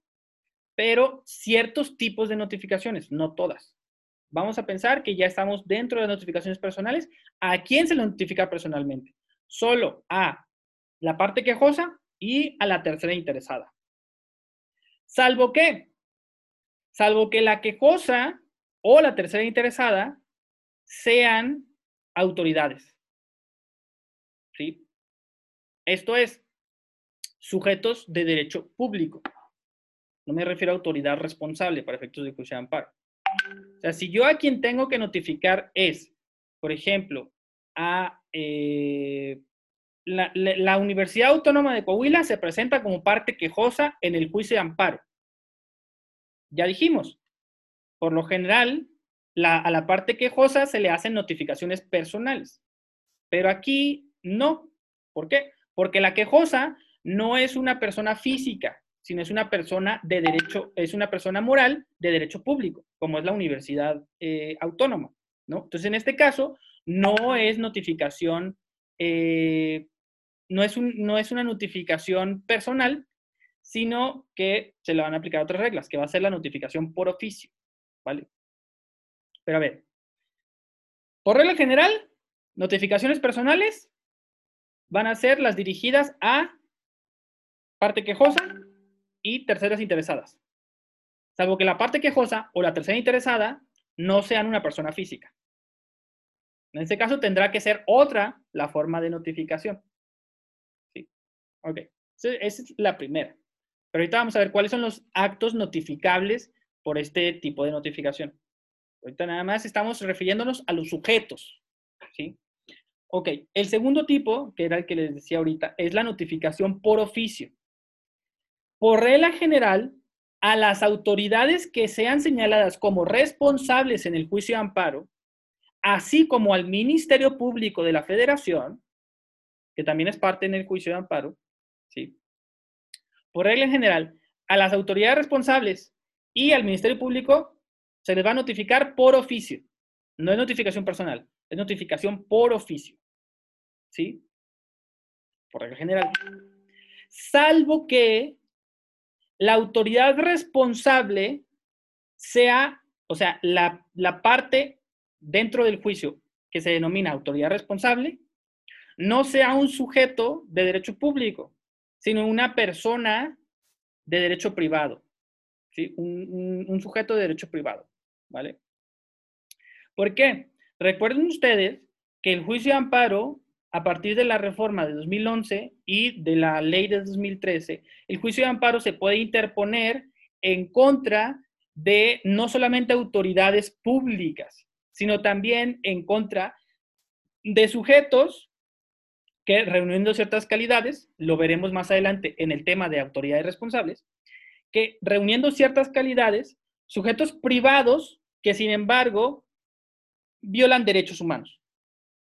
Pero ciertos tipos de notificaciones, no todas. Vamos a pensar que ya estamos dentro de las notificaciones personales. ¿A quién se le notifica personalmente? Solo a la parte quejosa y a la tercera interesada. Salvo que, salvo que la quejosa o la tercera interesada sean autoridades. ¿Sí? Esto es, sujetos de derecho público. No me refiero a autoridad responsable para efectos de juicio de amparo. O sea, si yo a quien tengo que notificar es, por ejemplo, a eh, la, Universidad Autónoma de Coahuila se presenta como parte quejosa en el juicio de amparo. Ya dijimos, por lo general, a la parte quejosa se le hacen notificaciones personales, pero aquí no. ¿Por qué? Porque la quejosa no es una persona física, sino es una persona de derecho, es una persona moral de derecho público, como es la Universidad eh, Autónoma, ¿no? Entonces, en este caso, no es notificación eh, no es, no es una notificación personal, sino que se le van a aplicar otras reglas, que va a ser la notificación por oficio, ¿vale? Pero a ver, por regla general, notificaciones personales van a ser las dirigidas a parte quejosa y terceras interesadas, salvo que la parte quejosa o la tercera interesada no sean una persona física. En este caso tendrá que ser otra la forma de notificación. Ok, esa es la primera. Pero ahorita vamos a ver cuáles son los actos notificables por este tipo de notificación. Ahorita nada más estamos refiriéndonos a los sujetos, ¿sí? Ok, el segundo tipo, que era el que les decía ahorita, es la notificación por oficio. Por regla general, a las autoridades que sean señaladas como responsables en el juicio de amparo, así como al Ministerio Público de la Federación, que también es parte en el juicio de amparo, ¿sí? Por regla general, a las autoridades responsables y al Ministerio Público se les va a notificar por oficio. No es notificación personal, es notificación por oficio. ¿Sí? Por regla general. Salvo que la autoridad responsable sea, o sea, la, la parte dentro del juicio que se denomina autoridad responsable, no sea un sujeto de derecho público, sino una persona de derecho privado, ¿sí? un, sujeto de derecho privado, ¿vale? ¿Por qué? Recuerden ustedes que el juicio de amparo, a partir de la reforma de 2011 y de la ley de 2013, el juicio de amparo se puede interponer en contra de no solamente autoridades públicas, sino también en contra de sujetos que reuniendo ciertas calidades, lo veremos más adelante en el tema de autoridades responsables, que reuniendo ciertas calidades, sujetos privados que sin embargo violan derechos humanos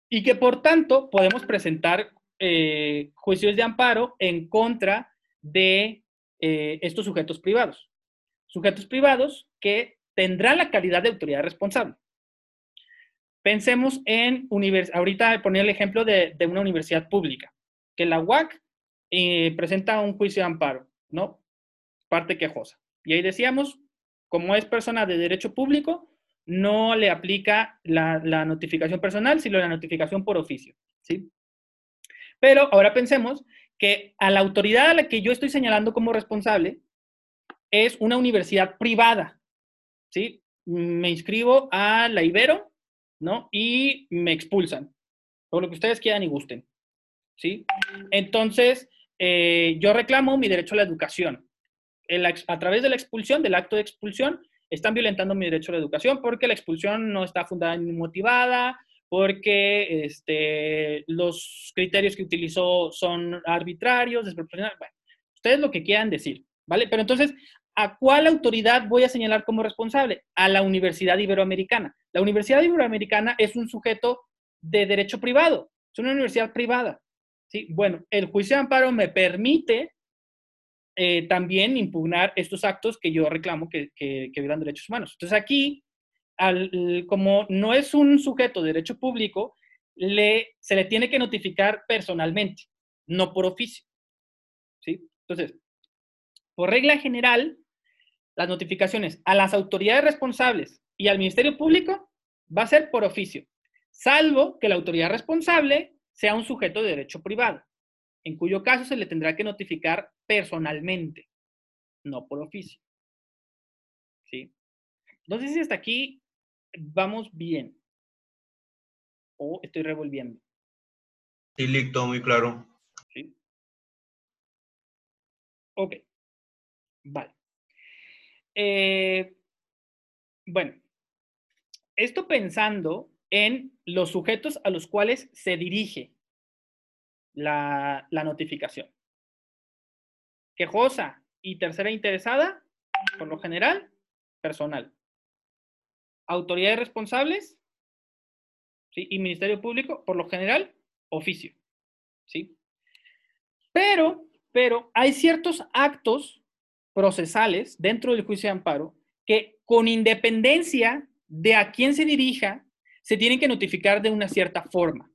y que por tanto podemos presentar eh, juicios de amparo en contra de eh, estos sujetos privados. Sujetos privados que tendrán la calidad de autoridad responsable. Pensemos en, ahorita poner el ejemplo de, una universidad pública, que la UAC eh, presenta un juicio de amparo, ¿no? Parte quejosa. Y ahí decíamos, como es persona de derecho público, no le aplica la, la notificación personal, sino la notificación por oficio, ¿sí? Pero ahora pensemos que a la autoridad a la que yo estoy señalando como responsable es una universidad privada, ¿sí? Me inscribo a la Ibero ¿no? Y me expulsan, por lo que ustedes quieran y gusten, ¿sí? Entonces, eh, yo reclamo mi derecho a la educación. a través de la expulsión, del acto de expulsión, están violentando mi derecho a la educación porque la expulsión no está fundada ni motivada, porque este, los criterios que utilizó son arbitrarios, desproporcionados. Ustedes lo que quieran decir, ¿vale? Pero entonces, ¿a cuál autoridad voy a señalar como responsable? A la Universidad Iberoamericana. La Universidad Iberoamericana es un sujeto de derecho privado, es una universidad privada. ¿sí? Bueno, el juicio de amparo me permite eh, también impugnar estos actos que yo reclamo que, violan derechos humanos. Entonces aquí, como no es un sujeto de derecho público, le, se le tiene que notificar personalmente, no por oficio. ¿sí? Entonces, por regla general, las notificaciones a las autoridades responsables y al Ministerio Público va a ser por oficio, salvo que la autoridad responsable sea un sujeto de derecho privado, en cuyo caso se le tendrá que notificar personalmente, no por oficio. ¿Sí? No sé si hasta aquí vamos bien o estoy revolviendo. Sí, listo, muy claro. ¿Sí? Ok. Vale. Eh, bueno, esto pensando en los sujetos a los cuales se dirige la, notificación. Quejosa y tercera interesada, por lo general, personal. Autoridades responsables ¿sí? y Ministerio Público, por lo general, oficio. ¿sí? Pero, pero hay ciertos actos procesales dentro del juicio de amparo que con independencia de a quién se dirija, se tienen que notificar de una cierta forma.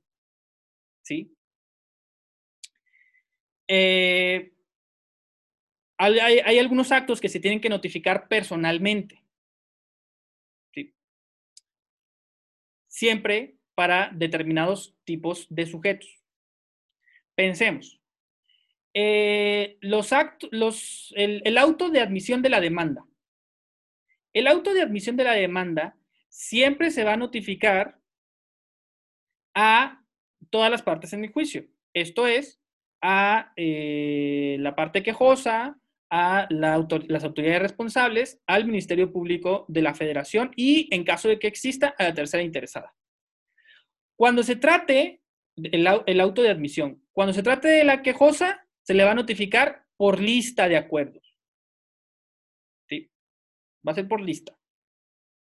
¿Sí? Eh, hay, algunos actos que se tienen que notificar personalmente. ¿Sí? Siempre para determinados tipos de sujetos. Pensemos, eh, los actos, los, el, auto de admisión de la demanda. El auto de admisión de la demanda siempre se va a notificar a todas las partes en el juicio. Esto es, a eh, la parte quejosa, a las autoridades responsables, al Ministerio Público de la Federación y, en caso de que exista, a la tercera interesada. Cuando se trate el, auto de admisión. Cuando se trate de la quejosa, se le va a notificar por lista de acuerdos. ¿Sí? Va a ser por lista.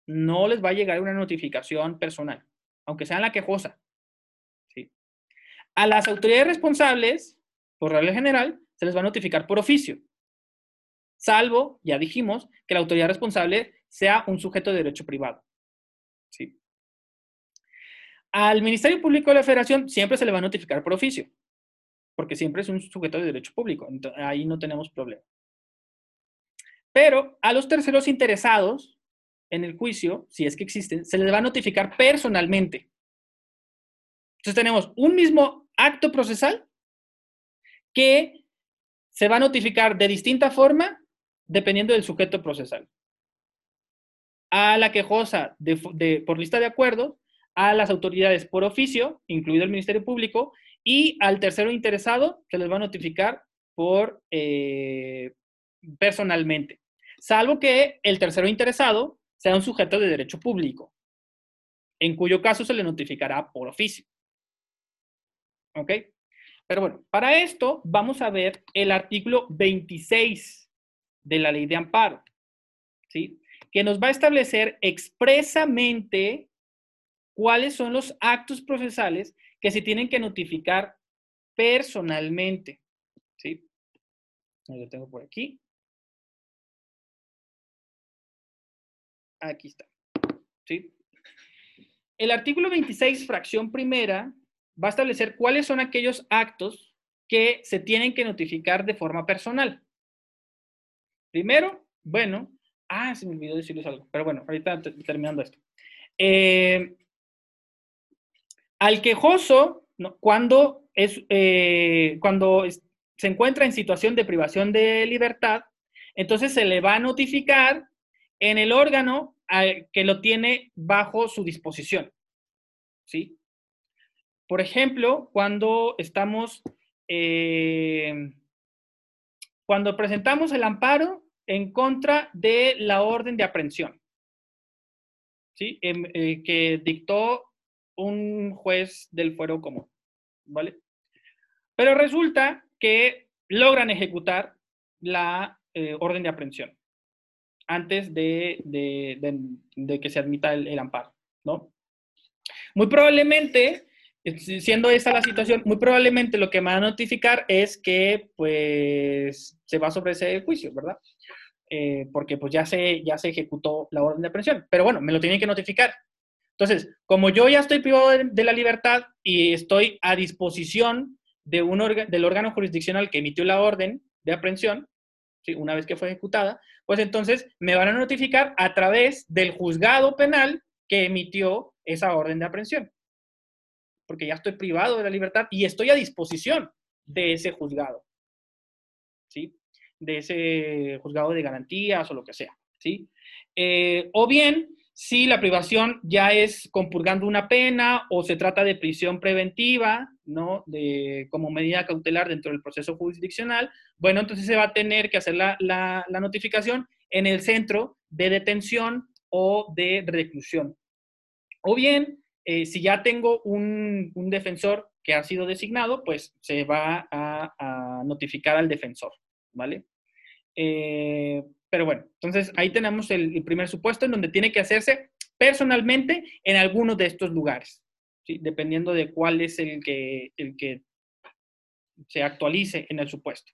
No les va a llegar una notificación personal, aunque sea la quejosa. ¿Sí? A las autoridades responsables, por regla general, se les va a notificar por oficio. Salvo, ya dijimos, que la autoridad responsable sea un sujeto de derecho privado. ¿Sí? Al Ministerio Público de la Federación siempre se le va a notificar por oficio, porque siempre es un sujeto de derecho público, ahí no tenemos problema. Pero a los terceros interesados en el juicio, si es que existen, se les va a notificar personalmente. Entonces tenemos un mismo acto procesal que se va a notificar de distinta forma dependiendo del sujeto procesal. A la quejosa por lista de acuerdos a las autoridades por oficio, incluido el Ministerio Público, y al tercero interesado se les va a notificar por eh, personalmente, salvo que el tercero interesado sea un sujeto de derecho público, en cuyo caso se le notificará por oficio. ¿Ok? Pero bueno, para esto vamos a ver el artículo 26 de la ley de amparo, ¿sí? Que nos va a establecer expresamente cuáles son los actos procesales que se tienen que notificar personalmente. ¿Sí? Lo tengo por aquí. Aquí está. ¿Sí? El artículo 26, fracción primera, va a establecer cuáles son aquellos actos que se tienen que notificar de forma personal. Primero, bueno, ah, se me olvidó decirles algo, pero bueno, ahorita terminando esto. Eh, al quejoso, cuando, es, eh, cuando se encuentra en situación de privación de libertad, entonces se le va a notificar en el órgano que lo tiene bajo su disposición. ¿Sí? Por ejemplo, cuando estamos, eh, cuando presentamos el amparo en contra de la orden de aprehensión, ¿sí? Em, eh, que dictó un juez del fuero común, ¿vale? Pero resulta que logran ejecutar la eh, orden de aprehensión antes de, que se admita el, amparo, ¿no? Muy probablemente, siendo esa la situación, muy probablemente lo que me va a notificar es que, pues, se va sobre ese juicio, ¿verdad? Eh, porque, pues, ya se, ya se ejecutó la orden de aprehensión. Pero bueno, me lo tienen que notificar. Entonces, como yo ya estoy privado de, la libertad y estoy a disposición de un del órgano jurisdiccional que emitió la orden de aprehensión, una vez que fue ejecutada, pues entonces me van a notificar a través del juzgado penal que emitió esa orden de aprehensión. Porque ya estoy privado de la libertad y estoy a disposición de ese juzgado. ¿Sí? De ese juzgado de garantías o lo que sea. ¿Sí? Eh, o bien si la privación ya es compurgando una pena o se trata de prisión preventiva, ¿no? De, como medida cautelar dentro del proceso jurisdiccional, bueno, entonces se va a tener que hacer la, notificación en el centro de detención o de reclusión. O bien, eh, si ya tengo un, defensor que ha sido designado, pues se va a, notificar al defensor, ¿vale? Eh, pero bueno, entonces ahí tenemos el, primer supuesto en donde tiene que hacerse personalmente en alguno de estos lugares, dependiendo de cuál es el que, el que se actualice en el supuesto.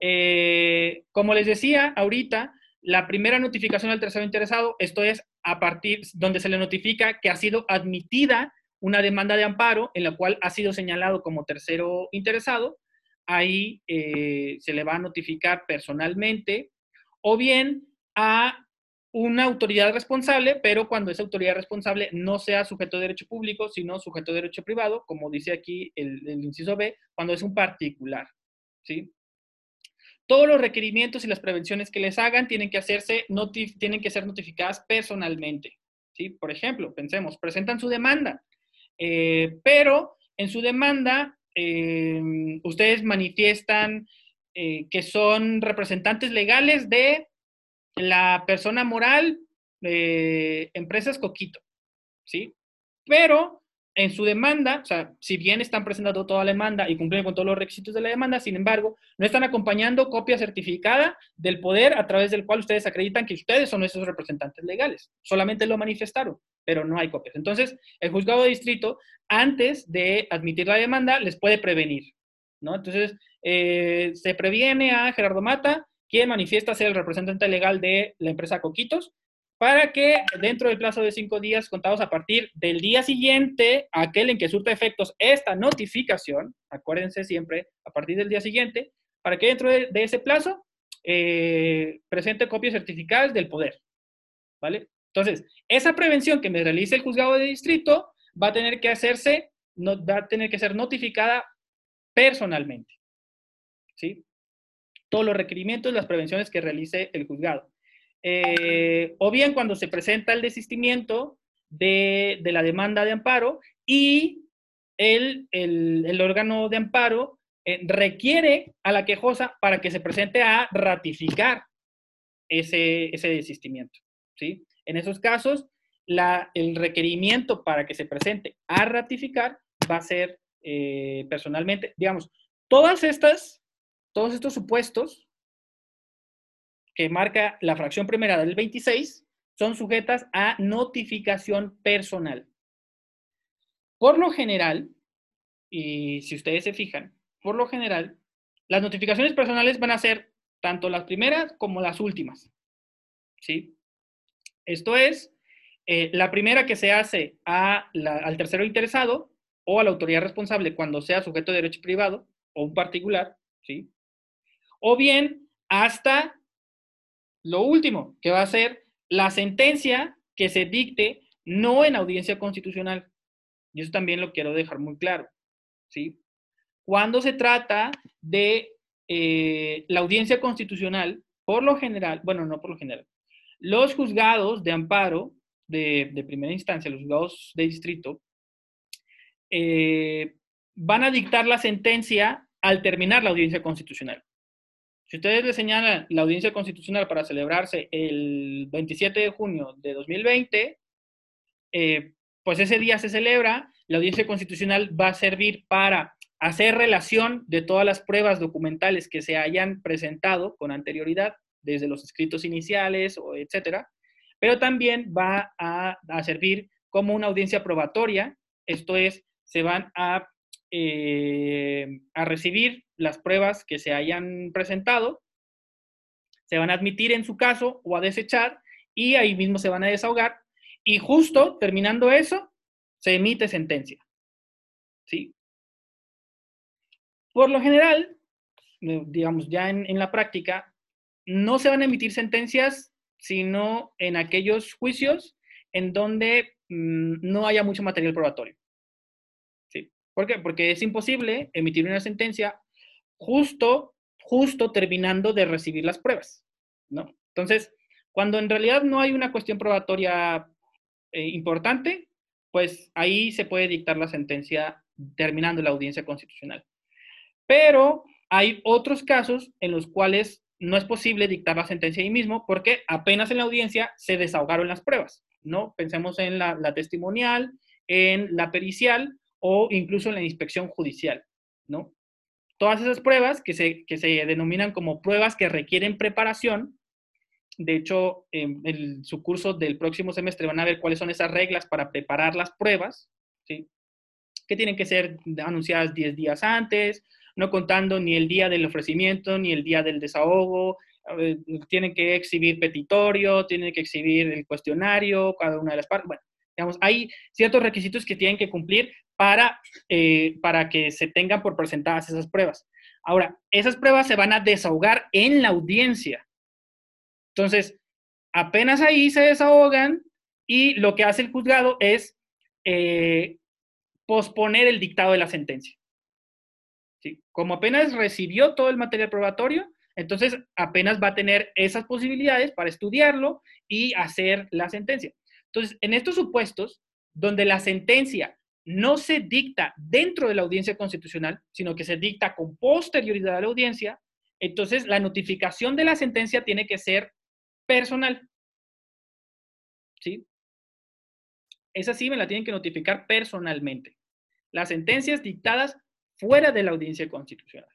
Eh, como les decía ahorita, la primera notificación al tercero interesado, esto es a partir donde se le notifica que ha sido admitida una demanda de amparo en la cual ha sido señalado como tercero interesado, ahí eh, se le va a notificar personalmente o bien a una autoridad responsable, pero cuando esa autoridad responsable no sea sujeto de derecho público, sino sujeto de derecho privado, como dice aquí el, inciso B, cuando es un particular. ¿sí? Todos los requerimientos y las prevenciones que les hagan tienen que, hacerse tienen que ser notificadas personalmente. ¿sí? Por ejemplo, pensemos, presentan su demanda, eh, pero en su demanda eh, ustedes manifiestan eh, que son representantes legales de la persona moral de Empresas Coquito, ¿sí? Pero en su demanda, o sea, si bien están presentando toda la demanda y cumplen con todos los requisitos de la demanda, sin embargo, no están acompañando copia certificada del poder a través del cual ustedes acreditan que ustedes son esos representantes legales. Solamente lo manifestaron, pero no hay copias. Entonces, el juzgado de distrito, antes de admitir la demanda, les puede prevenir, ¿no? Entonces, eh, se previene a Gerardo Mata, quien manifiesta ser el representante legal de la empresa Coquitos, para que dentro del plazo de cinco días contados a partir del día siguiente, aquel en que surta efectos esta notificación, acuérdense siempre, a partir del día siguiente, para que dentro de, ese plazo eh, presente copias certificadas del poder. ¿Vale? Entonces, esa prevención que me realice el juzgado de distrito va a tener que hacerse, no, va a tener que ser notificada personalmente. ¿Sí? Todos los requerimientos, las prevenciones que realice el juzgado. Eh, o bien cuando se presenta el desistimiento de, la demanda de amparo y el, órgano de amparo eh, requiere a la quejosa para que se presente a ratificar ese, desistimiento. ¿sí? En esos casos, el requerimiento para que se presente a ratificar va a ser eh, personalmente, digamos, todas estas, todos estos supuestos que marca la fracción primera del 26 son sujetas a notificación personal. Por lo general, y si ustedes se fijan, por lo general, las notificaciones personales van a ser tanto las primeras como las últimas. ¿Sí? Esto es, eh, la primera que se hace al tercero interesado o a la autoridad responsable cuando sea sujeto de derecho privado o un particular, ¿sí? O bien hasta lo último, que va a ser la sentencia que se dicte no en audiencia constitucional. Y eso también lo quiero dejar muy claro. ¿sí? Cuando se trata de eh, la audiencia constitucional, por lo general, bueno, no por lo general, los juzgados de amparo de, primera instancia, los juzgados de distrito, eh, van a dictar la sentencia al terminar la audiencia constitucional. Si ustedes le señalan la audiencia constitucional para celebrarse el 27 de junio de 2020, eh, pues ese día se celebra, la audiencia constitucional va a servir para hacer relación de todas las pruebas documentales que se hayan presentado con anterioridad, desde los escritos iniciales, etcétera, pero también va a, a servir como una audiencia probatoria, esto es, se van a eh, a recibir las pruebas que se hayan presentado, se van a admitir en su caso o a desechar y ahí mismo se van a desahogar y justo terminando eso se emite sentencia. ¿Sí? Por lo general, eh, digamos ya en, la práctica, no se van a emitir sentencias sino en aquellos juicios en donde mm, no haya mucho material probatorio. ¿Por qué? Porque es imposible emitir una sentencia justo, justo terminando de recibir las pruebas, ¿no? Entonces, cuando en realidad no hay una cuestión probatoria eh, importante, pues ahí se puede dictar la sentencia terminando la audiencia constitucional. Pero hay otros casos en los cuales no es posible dictar la sentencia ahí mismo porque apenas en la audiencia se desahogaron las pruebas, ¿no? Pensemos en la, la testimonial, en la pericial o incluso en la inspección judicial, ¿no? Todas esas pruebas que se, que se denominan como pruebas que requieren preparación, de hecho, en, su curso del próximo semestre van a ver cuáles son esas reglas para preparar las pruebas, ¿sí? que tienen que ser anunciadas 10 días antes, no contando ni el día del ofrecimiento, ni el día del desahogo, tienen que exhibir petitorio, tienen que exhibir el cuestionario, cada una de las partes. Bueno, digamos, hay ciertos requisitos que tienen que cumplir para, eh, para que se tengan por presentadas esas pruebas. Ahora, esas pruebas se van a desahogar en la audiencia. Entonces, apenas ahí se desahogan y lo que hace el juzgado es eh, posponer el dictado de la sentencia. Como apenas recibió todo el material probatorio, entonces apenas va a tener esas posibilidades para estudiarlo y hacer la sentencia. Entonces, en estos supuestos, donde la sentencia no se dicta dentro de la audiencia constitucional, sino que se dicta con posterioridad a la audiencia, entonces la notificación de la sentencia tiene que ser personal. ¿Sí? esa sí me la tienen que notificar personalmente. Las sentencias dictadas fuera de la audiencia constitucional.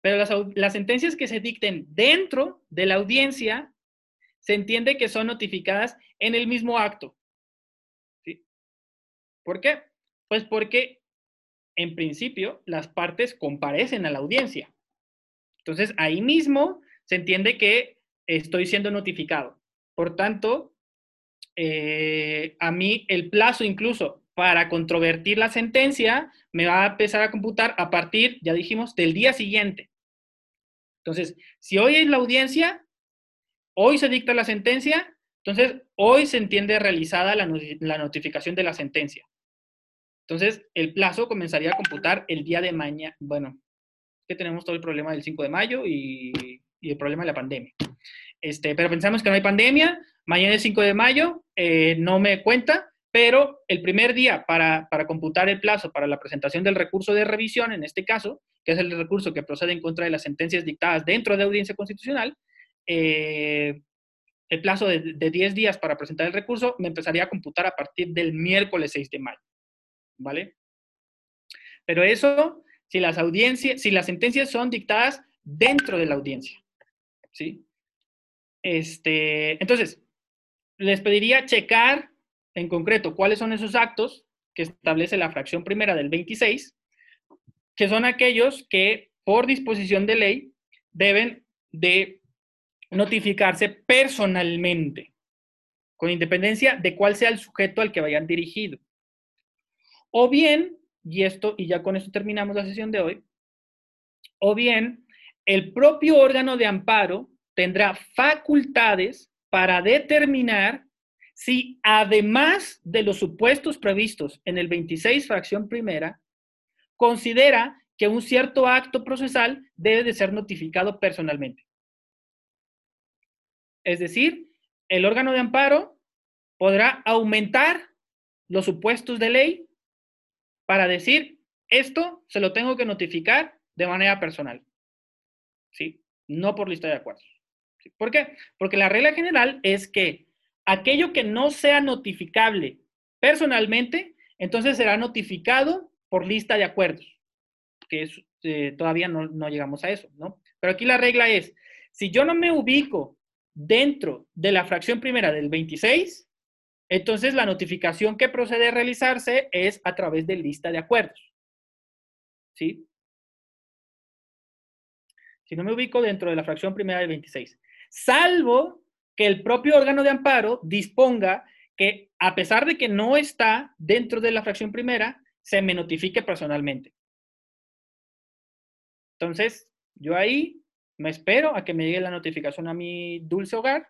Pero las, sentencias que se dicten dentro de la audiencia, se entiende que son notificadas en el mismo acto. ¿Sí? ¿Por qué? Pues porque, en principio, las partes comparecen a la audiencia. Entonces, ahí mismo se entiende que estoy siendo notificado. Por tanto, eh, a mí el plazo incluso para controvertir la sentencia me va a empezar a computar a partir, ya dijimos, del día siguiente. Entonces, si hoy es la audiencia, hoy se dicta la sentencia, entonces hoy se entiende realizada la, notificación de la sentencia. Entonces, el plazo comenzaría a computar el día de mañana. Bueno, que tenemos todo el problema del 5 de mayo y, el problema de la pandemia. Este, pero pensamos que no hay pandemia, mañana es 5 de mayo, eh, no me cuenta, pero el primer día para, computar el plazo para la presentación del recurso de revisión, en este caso, que es el recurso que procede en contra de las sentencias dictadas dentro de audiencia constitucional, eh, el plazo de, 10 días para presentar el recurso me empezaría a computar a partir del miércoles 6 de mayo. ¿Vale? Pero eso, si las audiencias, si las sentencias son dictadas dentro de la audiencia. ¿Sí? Este, entonces, les pediría checar en concreto cuáles son esos actos que establece la fracción primera del 26, que son aquellos que por disposición de ley deben de notificarse personalmente, con independencia de cuál sea el sujeto al que vayan dirigido. O bien, y esto, y ya con esto terminamos la sesión de hoy, o bien el propio órgano de amparo tendrá facultades para determinar si además de los supuestos previstos en el 26 fracción primera, considera que un cierto acto procesal debe de ser notificado personalmente. Es decir, el órgano de amparo podrá aumentar los supuestos de ley para decir, esto se lo tengo que notificar de manera personal. ¿Sí? No por lista de acuerdos. ¿Por qué? Porque la regla general es que aquello que no sea notificable personalmente, entonces será notificado por lista de acuerdos, que eh, todavía no llegamos a eso, ¿no? Pero aquí la regla es, si yo no me ubico dentro de la fracción primera del 26, entonces la notificación que procede a realizarse es a través de lista de acuerdos. ¿Sí? Si no me ubico dentro de la fracción primera del 26, salvo que el propio órgano de amparo disponga que, a pesar de que no está dentro de la fracción primera, se me notifique personalmente. Entonces, yo ahí me espero a que me llegue la notificación a mi dulce hogar,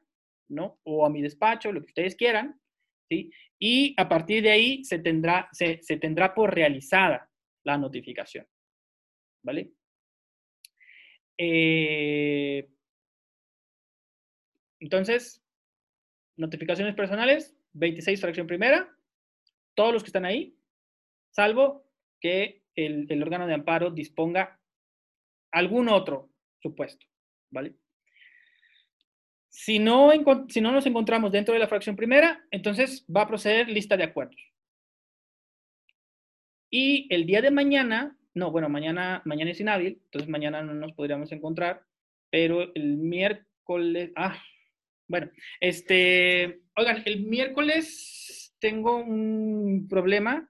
¿no? O a mi despacho, lo que ustedes quieran, ¿sí? Y a partir de ahí se tendrá, se, se tendrá por realizada la notificación, ¿vale? Eh, entonces, notificaciones personales, 26 fracción primera, todos los que están ahí, salvo que el, órgano de amparo disponga algún otro supuesto, ¿vale? Si no, si no nos encontramos dentro de la fracción primera, entonces va a proceder lista de acuerdos. Y el día de mañana, no, bueno, mañana, mañana es inhábil, entonces mañana no nos podríamos encontrar, pero el miércoles, ah, bueno, este, oigan, el miércoles tengo un problema